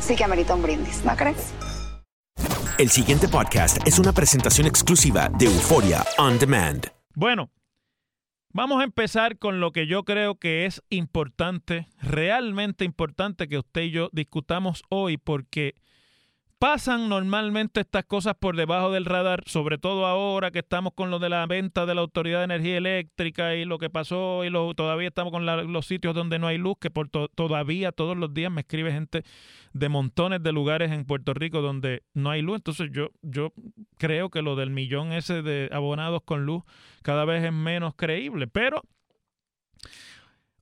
sí que amerita un brindis, ¿no crees? El siguiente podcast es una presentación exclusiva de Euforia On Demand. Bueno, vamos a empezar con lo que yo creo que es importante, realmente importante que usted y yo discutamos hoy, porque pasan normalmente estas cosas por debajo del radar, sobre todo ahora que estamos con lo de la venta de la Autoridad de Energía Eléctrica y lo que pasó y lo, todavía estamos con la- los sitios donde no hay luz, que por to- todavía todos los días me escribe gente de montones de lugares en Puerto Rico donde no hay luz. Entonces yo, yo creo que lo del millón ese de abonados con luz cada vez es menos creíble. Pero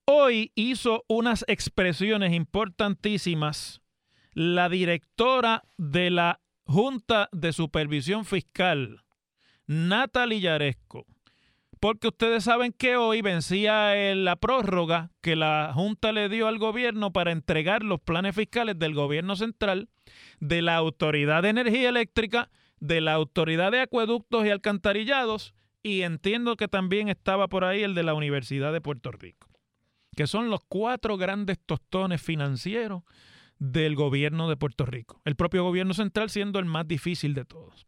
hoy hizo unas expresiones importantísimas la directora de la Junta de Supervisión Fiscal, Natalie Yaresco. Porque ustedes saben que hoy vencía la prórroga que la Junta le dio al gobierno para entregar los planes fiscales del gobierno central, de la Autoridad de Energía Eléctrica, de la Autoridad de Acueductos y Alcantarillados, y entiendo que también estaba por ahí el de la Universidad de Puerto Rico, que son los cuatro grandes tostones financieros del gobierno de Puerto Rico. El propio gobierno central siendo el más difícil de todos.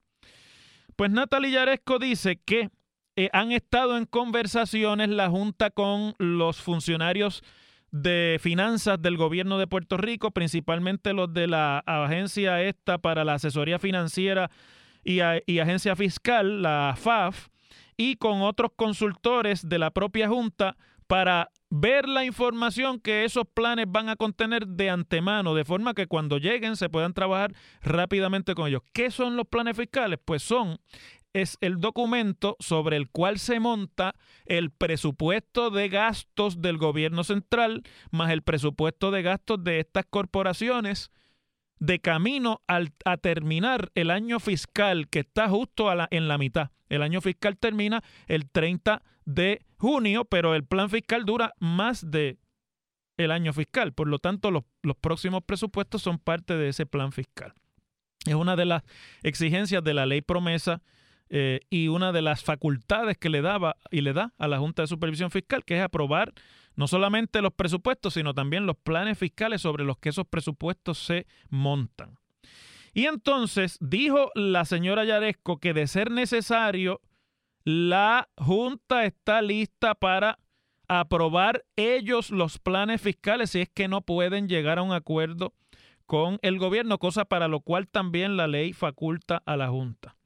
Pues Natalie Yaresco dice que eh, han estado en conversaciones la Junta con los funcionarios de finanzas del gobierno de Puerto Rico, principalmente los de la agencia esta para la asesoría financiera y, y agencia fiscal, la FAF, y con otros consultores de la propia Junta para ver la información que esos planes van a contener de antemano, de forma que cuando lleguen se puedan trabajar rápidamente con ellos. ¿Qué son los planes fiscales? Pues son es el documento sobre el cual se monta el presupuesto de gastos del gobierno central más el presupuesto de gastos de estas corporaciones de camino al- a terminar el año fiscal que está justo a la- en la mitad. El año fiscal termina el 30 de junio, pero el plan fiscal dura más de el año fiscal. Por lo tanto, los, los próximos presupuestos son parte de ese plan fiscal. Es una de las exigencias de la ley promesa eh, y una de las facultades que le daba y le da a la Junta de Supervisión Fiscal, que es aprobar no solamente los presupuestos, sino también los planes fiscales sobre los que esos presupuestos se montan. Y entonces dijo la señora Yaresco que de ser necesario, la Junta está lista para aprobar ellos los planes fiscales si es que no pueden llegar a un acuerdo con el gobierno, cosa para lo cual también la ley faculta a la Junta.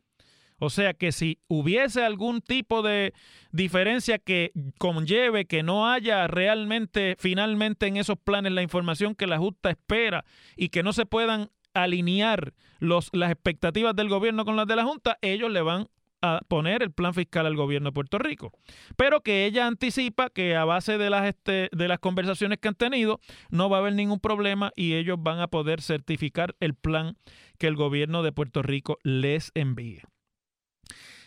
O sea que si hubiese algún tipo de diferencia que conlleve que no haya realmente, finalmente en esos planes la información que la Junta espera y que no se puedan alinear las expectativas del gobierno con las de la Junta, ellos le van a poner el plan fiscal al gobierno de Puerto Rico. Pero que ella anticipa que a base de las, este, de las conversaciones que han tenido no va a haber ningún problema y ellos van a poder certificar el plan que el gobierno de Puerto Rico les envíe.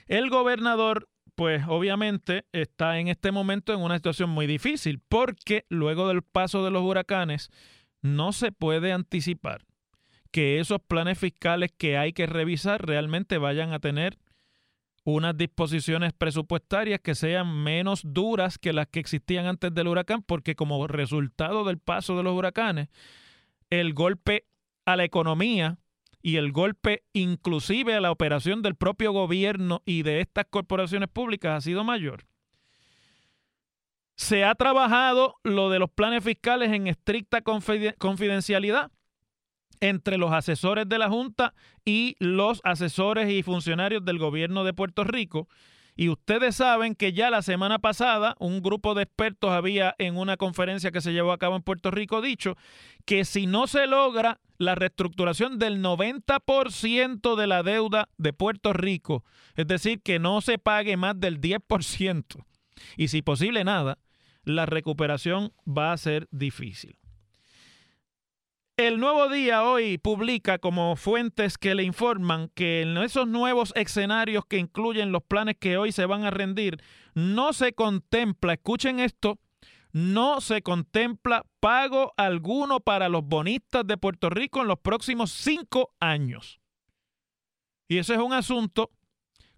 El gobernador, pues obviamente está en este momento en una situación muy difícil porque luego del paso de los huracanes no se puede anticipar que esos planes fiscales que hay que revisar realmente vayan a tener unas disposiciones presupuestarias que sean menos duras que las que existían antes del huracán, porque como resultado del paso de los huracanes, el golpe a la economía y el golpe inclusive a la operación del propio gobierno y de estas corporaciones públicas ha sido mayor. Se ha trabajado lo de los planes fiscales en estricta confidencialidad entre los asesores de la Junta y los asesores y funcionarios del gobierno de Puerto Rico. Y ustedes saben que ya la semana pasada un grupo de expertos había en una conferencia que se llevó a cabo en Puerto Rico dicho que si no se logra la reestructuración del 90% de la deuda de Puerto Rico, es decir, que no se pague más del 10%, y si posible nada, la recuperación va a ser difícil. El Nuevo Día hoy publica como fuentes que le informan que en esos nuevos escenarios que incluyen los planes que hoy se van a rendir, no se contempla, escuchen esto, no se contempla pago alguno para los bonistas de Puerto Rico en los próximos cinco años. Y ese es un asunto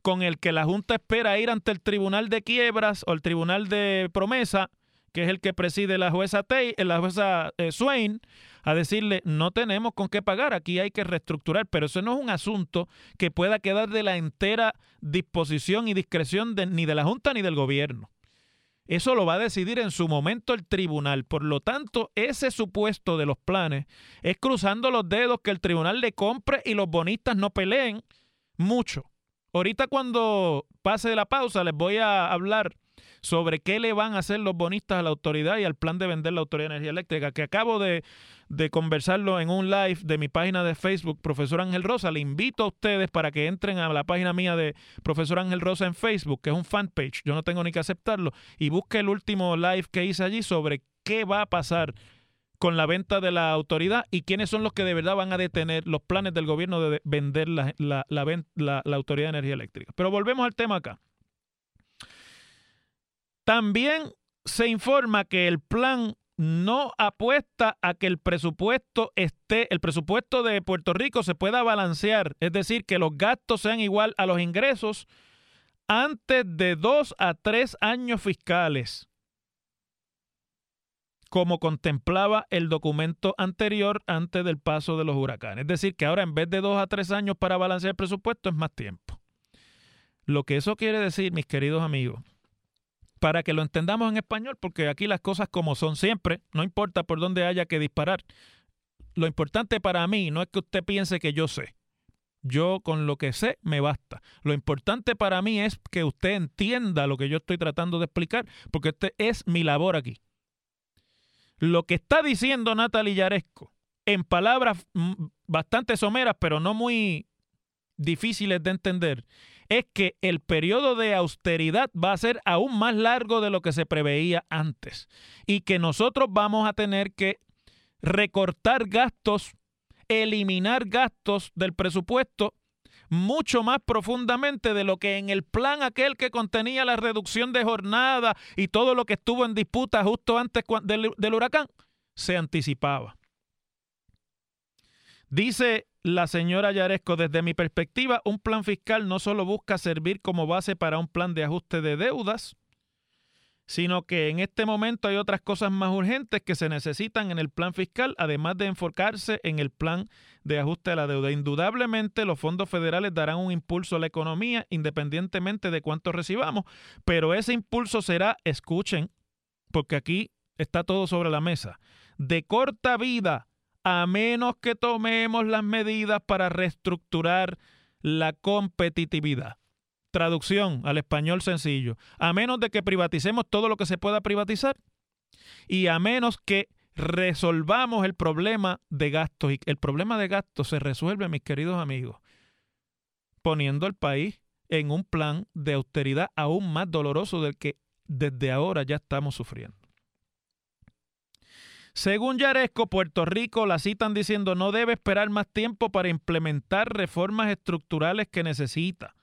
con el que la Junta espera ir ante el Tribunal de Quiebras o el Tribunal de Promesa, que es el que preside la jueza, Tay, eh, la jueza eh, Swain, a decirle, no tenemos con qué pagar, aquí hay que reestructurar, pero eso no es un asunto que pueda quedar de la entera disposición y discreción ni de la Junta ni del gobierno. Eso lo va a decidir en su momento el tribunal. Por lo tanto, ese supuesto de los planes es cruzando los dedos que el tribunal le compre y los bonistas no peleen mucho. Ahorita cuando pase la pausa les voy a hablar sobre qué le van a hacer los bonistas a la autoridad y al plan de vender la Autoridad de Energía Eléctrica, que acabo de, conversarlo en un live de mi página de Facebook, Profesor Ángel Rosa. Le invito a ustedes para que entren a la página mía de Profesor Ángel Rosa en Facebook, que es un fanpage, yo no tengo ni que aceptarlo, y busque el último live que hice allí sobre qué va a pasar con la venta de la autoridad y quiénes son los que de verdad van a detener los planes del gobierno de vender la, la, la Autoridad de Energía Eléctrica. Pero volvemos al tema acá. También se informa que el plan no apuesta a que el presupuesto esté, el presupuesto de Puerto Rico se pueda balancear, es decir, que los gastos sean igual a los ingresos antes de dos a tres años fiscales, como contemplaba el documento anterior antes del paso de los huracanes. Es decir, que ahora en vez de dos a tres años para balancear el presupuesto es más tiempo. Lo que eso quiere decir, mis queridos amigos, para que lo entendamos en español, porque aquí las cosas como son siempre, no importa por dónde haya que disparar. Lo importante para mí no es que usted piense que yo sé. Yo con lo que sé me basta. Lo importante para mí es que usted entienda lo que yo estoy tratando de explicar, porque este es mi labor aquí. Lo que está diciendo Natalie Yaresco, en palabras mm, bastante someras, pero no muy difíciles de entender, es que el periodo de austeridad va a ser aún más largo de lo que se preveía antes y que nosotros vamos a tener que recortar gastos, eliminar gastos del presupuesto mucho más profundamente de lo que en el plan aquel que contenía la reducción de jornada y todo lo que estuvo en disputa justo antes del, del huracán se anticipaba. Dice la señora Yaresco, desde mi perspectiva, un plan fiscal no solo busca servir como base para un plan de ajuste de deudas, sino que en este momento hay otras cosas más urgentes que se necesitan en el plan fiscal, además de enfocarse en el plan de ajuste de la deuda. Indudablemente los fondos federales darán un impulso a la economía independientemente de cuánto recibamos, pero ese impulso será, escuchen, porque aquí está todo sobre la mesa, de corta vida a menos que tomemos las medidas para reestructurar la competitividad. Traducción al español sencillo. A menos de que privaticemos todo lo que se pueda privatizar y a menos que resolvamos el problema de gastos. Y el problema de gastos se resuelve, mis queridos amigos, poniendo al país en un plan de austeridad aún más doloroso del que desde ahora ya estamos sufriendo. Según Yaresco, Puerto Rico la citan diciendo no debe esperar más tiempo para implementar reformas estructurales que necesita.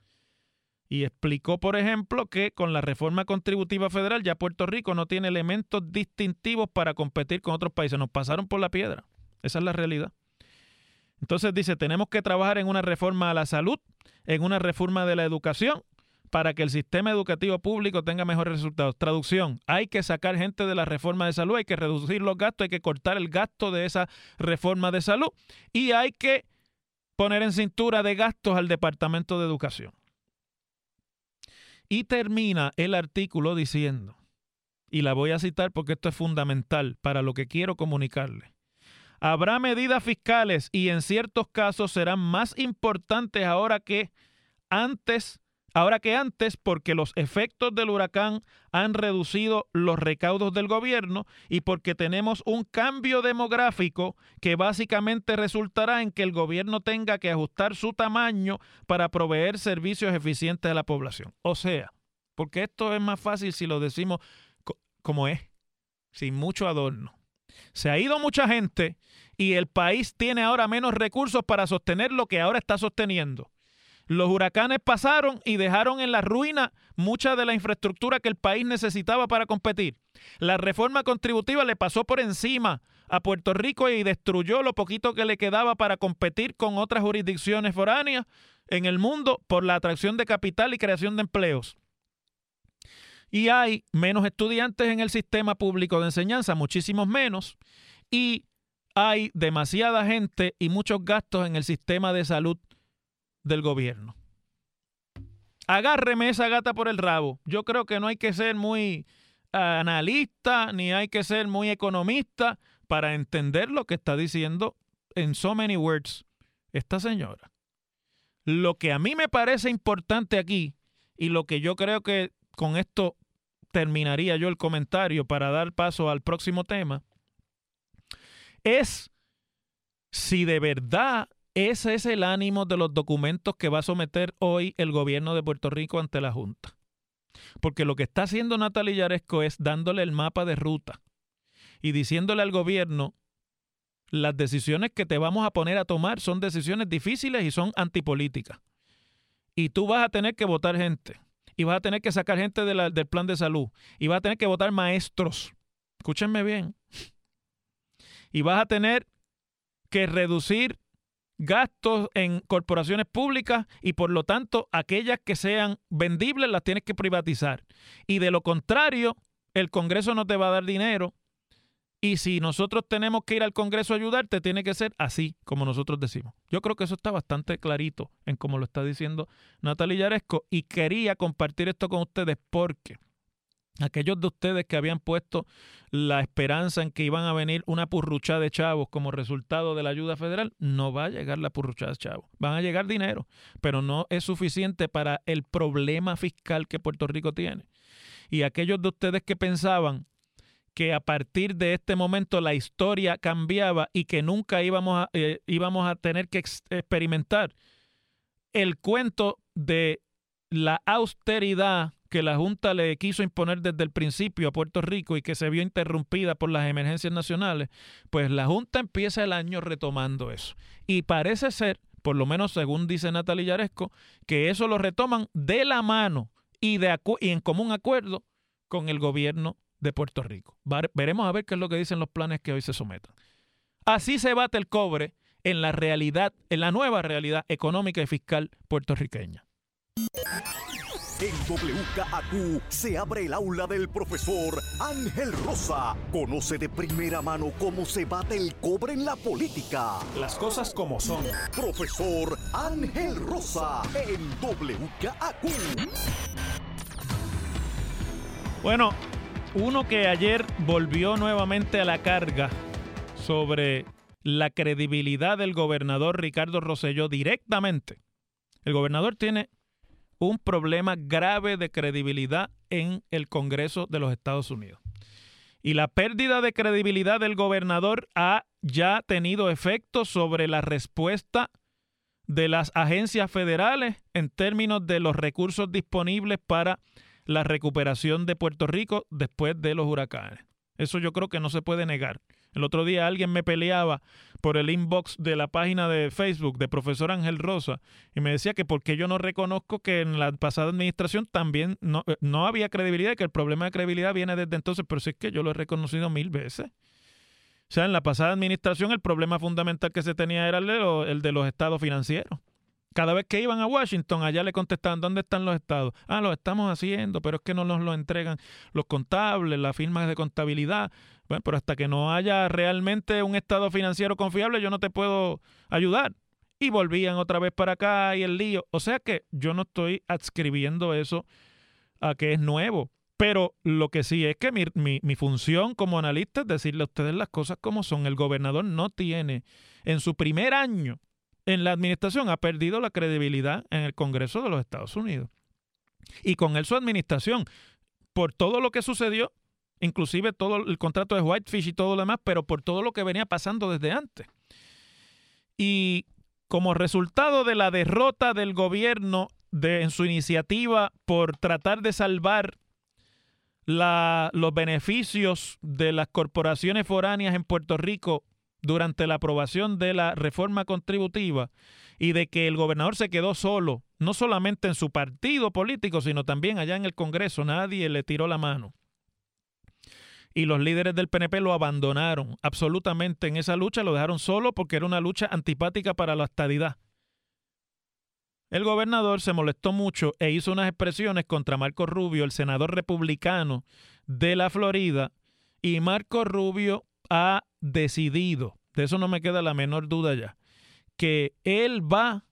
Y explicó, por ejemplo, que con la reforma contributiva federal ya Puerto Rico no tiene elementos distintivos para competir con otros países. Nos pasaron por la piedra. Esa es la realidad. Entonces dice, tenemos que trabajar en una reforma a la salud, en una reforma de la educación, para que el sistema educativo público tenga mejores resultados. Traducción, hay que sacar gente de la reforma de salud, hay que reducir los gastos, hay que cortar el gasto de esa reforma de salud y hay que poner en cintura de gastos al Departamento de Educación. Y termina el artículo diciendo, y la voy a citar porque esto es fundamental para lo que quiero comunicarle. Habrá medidas fiscales y en ciertos casos serán más importantes ahora que antes ahora que antes porque los efectos del huracán han reducido los recaudos del gobierno y porque tenemos un cambio demográfico que básicamente resultará en que el gobierno tenga que ajustar su tamaño para proveer servicios eficientes a la población. O sea, porque esto es más fácil si lo decimos como es, sin mucho adorno. Se ha ido mucha gente y el país tiene ahora menos recursos para sostener lo que ahora está sosteniendo. Los huracanes pasaron y dejaron en la ruina mucha de la infraestructura que el país necesitaba para competir. La reforma contributiva le pasó por encima a Puerto Rico y destruyó lo poquito que le quedaba para competir con otras jurisdicciones foráneas en el mundo por la atracción de capital y creación de empleos. Y hay menos estudiantes en el sistema público de enseñanza, muchísimos menos, y hay demasiada gente y muchos gastos en el sistema de salud del gobierno. Agárreme esa gata por el rabo. Yo creo que no hay que ser muy analista ni hay que ser muy economista para entender lo que está diciendo en so many words esta señora. Lo que a mí me parece importante aquí y lo que yo creo que con esto terminaría yo el comentario para dar paso al próximo tema es si de verdad ese es el ánimo de los documentos que va a someter hoy el gobierno de Puerto Rico ante la Junta. Porque lo que está haciendo Natalia Yaresco es dándole el mapa de ruta y diciéndole al gobierno, las decisiones que te vamos a poner a tomar son decisiones difíciles y son antipolíticas. Y tú vas a tener que votar gente. Y vas a tener que sacar gente del plan de salud. Y vas a tener que votar maestros. Escúchenme bien. Y vas a tener que reducir gastos en corporaciones públicas y por lo tanto aquellas que sean vendibles las tienes que privatizar. Y de lo contrario, el Congreso no te va a dar dinero. Y si nosotros tenemos que ir al Congreso a ayudarte, tiene que ser así, como nosotros decimos. Yo creo que eso está bastante clarito en cómo lo está diciendo Natalia Yaresco y quería compartir esto con ustedes porque aquellos de ustedes que habían puesto la esperanza en que iban a venir una purrucha de chavos como resultado de la ayuda federal, no va a llegar la purrucha de chavos. Van a llegar dinero, pero no es suficiente para el problema fiscal que Puerto Rico tiene. Y aquellos de ustedes que pensaban que a partir de este momento la historia cambiaba y que nunca íbamos a, eh, íbamos a tener que experimentar el cuento de la austeridad que la Junta le quiso imponer desde el principio a Puerto Rico y que se vio interrumpida por las emergencias nacionales, pues la Junta empieza el año retomando eso. Y parece ser, por lo menos según dice Natalia Yaresco, que eso lo retoman de la mano y, de y en común acuerdo con el gobierno de Puerto Rico. Veremos a ver qué es lo que dicen los planes que hoy se sometan. Así se bate el cobre en la realidad, en la nueva realidad económica y fiscal puertorriqueña. En WKAQ se abre el aula del profesor Ángel Rosa. Conoce de primera mano cómo se bate el cobre en la política. Las cosas como son. Profesor Ángel Rosa en WKAQ. Bueno, uno que ayer volvió nuevamente a la carga sobre la credibilidad del gobernador Ricardo Rosselló directamente. El gobernador tiene un problema grave de credibilidad en el Congreso de los Estados Unidos. Y la pérdida de credibilidad del gobernador ha ya tenido efecto sobre la respuesta de las agencias federales en términos de los recursos disponibles para la recuperación de Puerto Rico después de los huracanes. Eso yo creo que no se puede negar. El otro día alguien me peleaba por el inbox de la página de Facebook de profesor Ángel Rosa y me decía que porque yo no reconozco que en la pasada administración también no, eh, no había credibilidad que el problema de credibilidad viene desde entonces, pero si es que yo lo he reconocido mil veces. O sea, en la pasada administración el problema fundamental que se tenía era el el de los estados financieros. Cada vez que iban a Washington, allá le contestaban, ¿dónde están los estados? Ah, los estamos haciendo, pero es que no nos lo entregan los contables, las firmas de contabilidad. Bueno, pero hasta que no haya realmente un estado financiero confiable, yo no te puedo ayudar. Y volvían otra vez para acá y el lío. O sea que yo no estoy adscribiendo eso a que es nuevo. Pero lo que sí es que mi, mi, función como analista es decirle a ustedes las cosas como son. El gobernador no tiene, en su primer año en la administración, ha perdido la credibilidad en el Congreso de los Estados Unidos. Y con él su administración, por todo lo que sucedió, inclusive todo el contrato de Whitefish y todo lo demás, pero por todo lo que venía pasando desde antes. Y como resultado de la derrota del gobierno de, en su iniciativa por tratar de salvar los beneficios de las corporaciones foráneas en Puerto Rico durante la aprobación de la reforma contributiva y de que el gobernador se quedó solo, no solamente en su partido político, sino también allá en el Congreso, nadie le tiró la mano. Y los líderes del PNP lo abandonaron absolutamente en esa lucha, lo dejaron solo porque era una lucha antipática para la estadidad. El gobernador se molestó mucho e hizo unas expresiones contra Marco Rubio, el senador republicano de la Florida, y Marco Rubio ha decidido, de eso no me queda la menor duda ya, que él va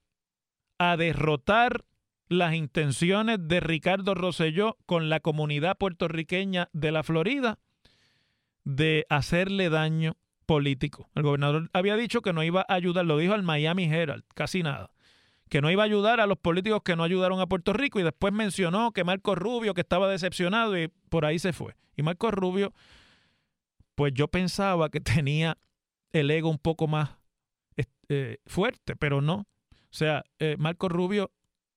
a derrotar las intenciones de Ricardo Rosselló con la comunidad puertorriqueña de la Florida de hacerle daño político. El gobernador había dicho que no iba a ayudar, lo dijo al Miami Herald, casi nada que no iba a ayudar a los políticos que no ayudaron a Puerto Rico y después mencionó que Marco Rubio, que estaba decepcionado y por ahí se fue. Y Marco Rubio, pues yo pensaba que tenía el ego un poco más eh, fuerte, pero no. O sea, eh, Marco Rubio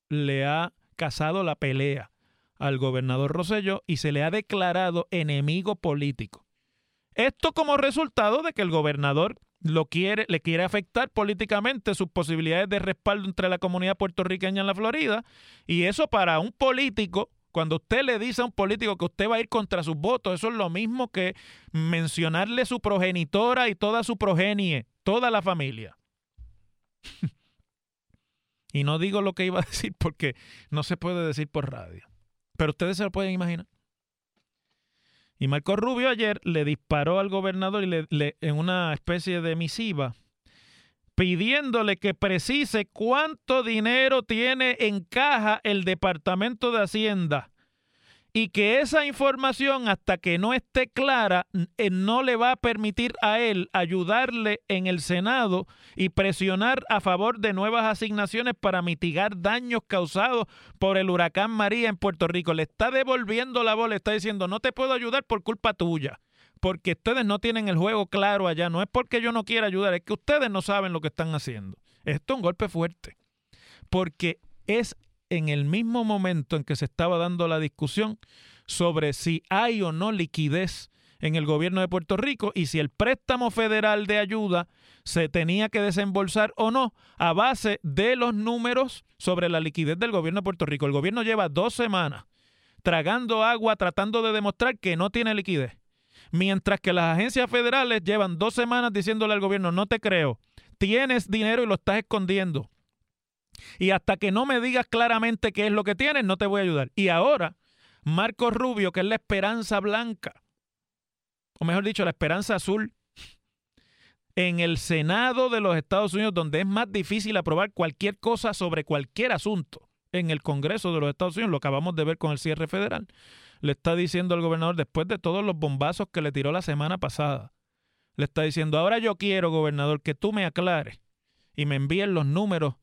le ha casado la pelea al gobernador Rosselló y se le ha declarado enemigo político. Esto como resultado de que el gobernador lo quiere, le quiere afectar políticamente sus posibilidades de respaldo entre la comunidad puertorriqueña en la Florida. Y eso para un político, cuando usted le dice a un político que usted va a ir contra sus votos, eso es lo mismo que mencionarle su progenitora y toda su progenie, toda la familia. y no digo lo que iba a decir porque no se puede decir por radio. Pero ustedes se lo pueden imaginar. Y Marco Rubio ayer le disparó al gobernador y le, en una especie de misiva pidiéndole que precise cuánto dinero tiene en caja el Departamento de Hacienda y que esa información hasta que no esté clara eh, no le va a permitir a él ayudarle en el Senado y presionar a favor de nuevas asignaciones para mitigar daños causados por el huracán María en Puerto Rico. Le está devolviendo la bola, está diciendo no te puedo ayudar por culpa tuya. Porque ustedes no tienen el juego claro allá. No es porque yo no quiera ayudar, es que ustedes no saben lo que están haciendo. Esto es un golpe fuerte. Porque es en el mismo momento en que se estaba dando la discusión sobre si hay o no liquidez en el gobierno de Puerto Rico y si el préstamo federal de ayuda se tenía que desembolsar o no a base de los números sobre la liquidez del gobierno de Puerto Rico. El gobierno lleva dos semanas tragando agua tratando de demostrar que no tiene liquidez. Mientras que las agencias federales llevan dos semanas diciéndole al gobierno, no te creo, tienes dinero y lo estás escondiendo. Y hasta que no me digas claramente qué es lo que tienes, no te voy a ayudar. Y ahora, Marco Rubio, que es la esperanza blanca, o mejor dicho, la esperanza azul, en el Senado de los Estados Unidos, donde es más difícil aprobar cualquier cosa sobre cualquier asunto, en el Congreso de los Estados Unidos, lo acabamos de ver con el cierre federal, le está diciendo al gobernador, después de todos los bombazos que le tiró la semana pasada, le está diciendo, ahora yo quiero, gobernador, que tú me aclares y me envíes los números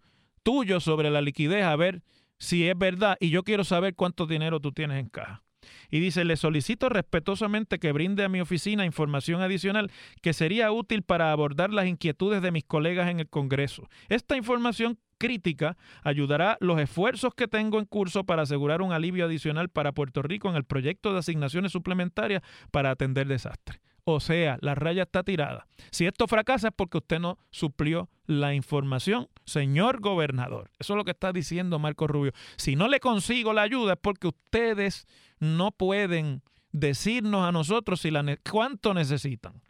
tuyo sobre la liquidez a ver si es verdad y yo quiero saber cuánto dinero tú tienes en caja. Y dice, le solicito respetuosamente que brinde a mi oficina información adicional que sería útil para abordar las inquietudes de mis colegas en el Congreso. Esta información crítica ayudará los esfuerzos que tengo en curso para asegurar un alivio adicional para Puerto Rico en el proyecto de asignaciones suplementarias para atender desastres. O sea, la raya está tirada. Si esto fracasa es porque usted no suplió la información, señor gobernador. Eso es lo que está diciendo Marco Rubio. Si no le consigo la ayuda es porque ustedes no pueden decirnos a nosotros cuánto necesitan.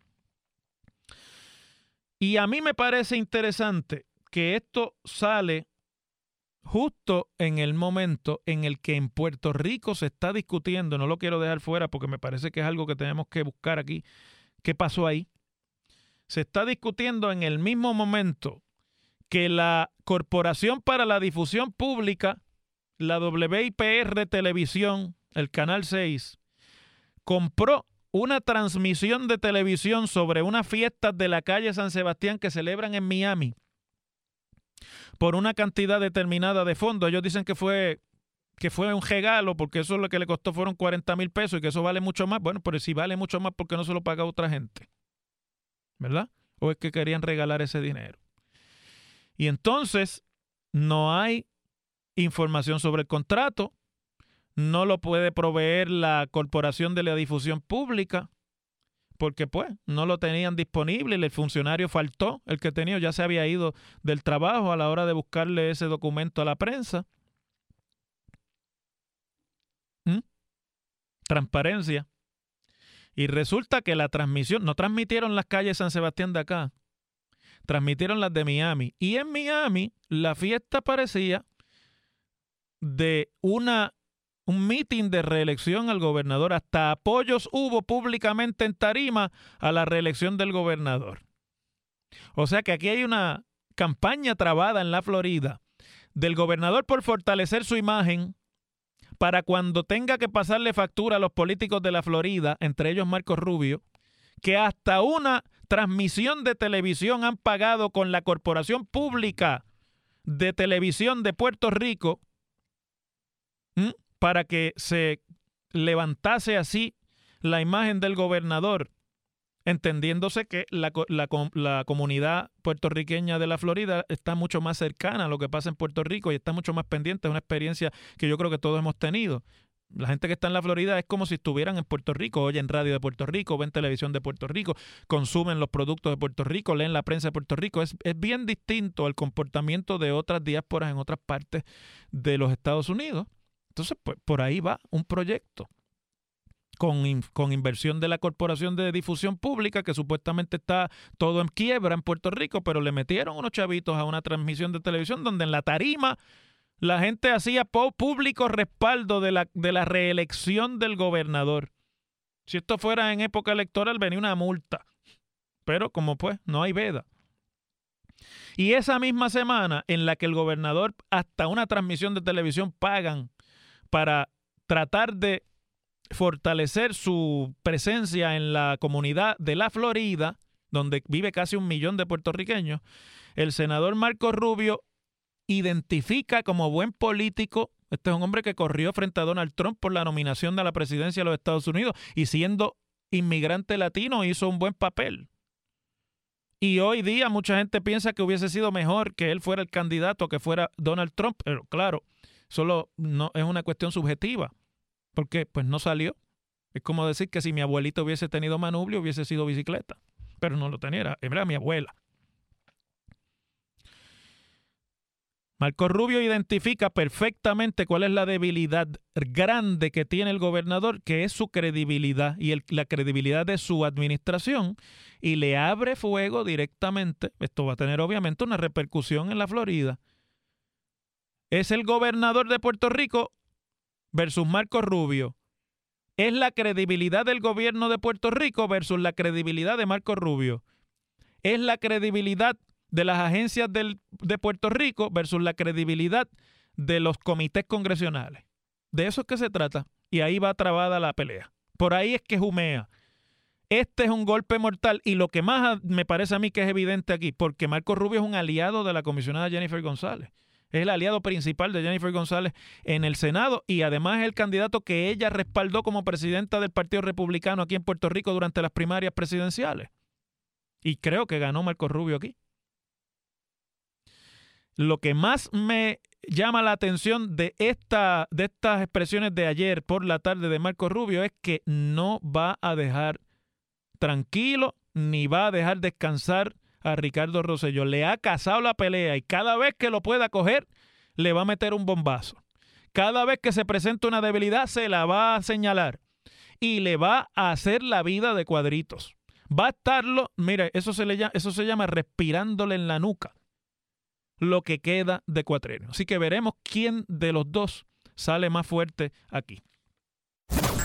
Y a mí me parece interesante que esto sale justo en el momento en el que en Puerto Rico se está discutiendo, no lo quiero dejar fuera porque me parece que es algo que tenemos que buscar aquí, qué pasó ahí. Se está discutiendo en el mismo momento que la Corporación para la Difusión Pública, la WIPR Televisión, el Canal 6, compró una transmisión de televisión sobre unas fiestas de la calle San Sebastián que celebran en Miami por una cantidad determinada de fondos. Ellos dicen que fue que fue un regalo porque eso lo que le costó fueron 40 mil pesos y que eso vale mucho más. Bueno, pero si vale mucho más, porque no se lo paga otra gente? ¿Verdad? ¿O es que querían regalar ese dinero? Y entonces no hay información sobre el contrato, no lo puede proveer la Corporación de la Difusión Pública, porque pues no lo tenían disponible, el funcionario faltó, el que tenía ya se había ido del trabajo a la hora de buscarle ese documento a la prensa. ¿Mm? Transparencia. Y resulta que la transmisión, no transmitieron las calles San Sebastián de acá, transmitieron las de Miami. Y en Miami la fiesta parecía de una un mitin de reelección al gobernador. Hasta apoyos hubo públicamente en Tarima a la reelección del gobernador. O sea que aquí hay una campaña trabada en la Florida del gobernador por fortalecer su imagen para cuando tenga que pasarle factura a los políticos de la Florida, entre ellos Marcos Rubio, que hasta una transmisión de televisión han pagado con la Corporación Pública de Televisión de Puerto Rico para que se levantase así la imagen del gobernador, entendiéndose que la, la, comunidad puertorriqueña de la Florida está mucho más cercana a lo que pasa en Puerto Rico y está mucho más pendiente. Es una experiencia que yo creo que todos hemos tenido. La gente que está en la Florida es como si estuvieran en Puerto Rico, oyen radio de Puerto Rico, ven televisión de Puerto Rico, consumen los productos de Puerto Rico, leen la prensa de Puerto Rico. Es, es bien distinto al comportamiento de otras diásporas en otras partes de los Estados Unidos. Entonces, pues, por ahí va un proyecto con, con, inversión de la Corporación de Difusión Pública, que supuestamente está todo en quiebra en Puerto Rico, pero le metieron unos chavitos a una transmisión de televisión donde en la tarima la gente hacía público respaldo de la, de la reelección del gobernador. Si esto fuera en época electoral, venía una multa. Pero como pues, no hay veda. Y esa misma semana en la que el gobernador hasta una transmisión de televisión pagan para tratar de fortalecer su presencia en la comunidad de la Florida, donde vive casi un millón de puertorriqueños, el senador Marco Rubio identifica como buen político, este es un hombre que corrió frente a Donald Trump por la nominación de la presidencia de los Estados Unidos y siendo inmigrante latino hizo un buen papel. Y hoy día mucha gente piensa que hubiese sido mejor que él fuera el candidato, que fuera Donald Trump, pero claro, solo no es una cuestión subjetiva, porque pues no salió. Es como decir que si mi abuelito hubiese tenido manubrio, hubiese sido bicicleta, pero no lo tenía, era, mi abuela. Marco Rubio identifica perfectamente cuál es la debilidad grande que tiene el gobernador, que es su credibilidad y la credibilidad de su administración, y le abre fuego directamente. Esto va a tener obviamente una repercusión en la Florida es el gobernador de Puerto Rico versus Marco Rubio. Es la credibilidad del gobierno de Puerto Rico versus la credibilidad de Marco Rubio. Es la credibilidad de las agencias de Puerto Rico versus la credibilidad de los comités congresionales. De eso es que se trata. Y ahí va trabada la pelea. Por ahí es que jumea. Este es un golpe mortal y lo que más me parece a mí que es evidente aquí, porque Marco Rubio es un aliado de la comisionada Jennifer González es el aliado principal de Jennifer González en el Senado y además es el candidato que ella respaldó como presidenta del Partido Republicano aquí en Puerto Rico durante las primarias presidenciales. Y creo que ganó Marco Rubio aquí. Lo que más me llama la atención de, esta, de estas expresiones de ayer por la tarde de Marco Rubio es que no va a dejar tranquilo ni va a dejar descansar a Ricardo Rosselló. Le ha cazado la pelea y cada vez que lo pueda coger, le va a meter un bombazo. Cada vez que se presenta una debilidad, se la va a señalar y le va a hacer la vida de cuadritos. Va a estarlo, mire, eso se, le llama, eso se llama respirándole en la nuca lo que queda de cuatrenio. Así que veremos quién de los dos sale más fuerte aquí.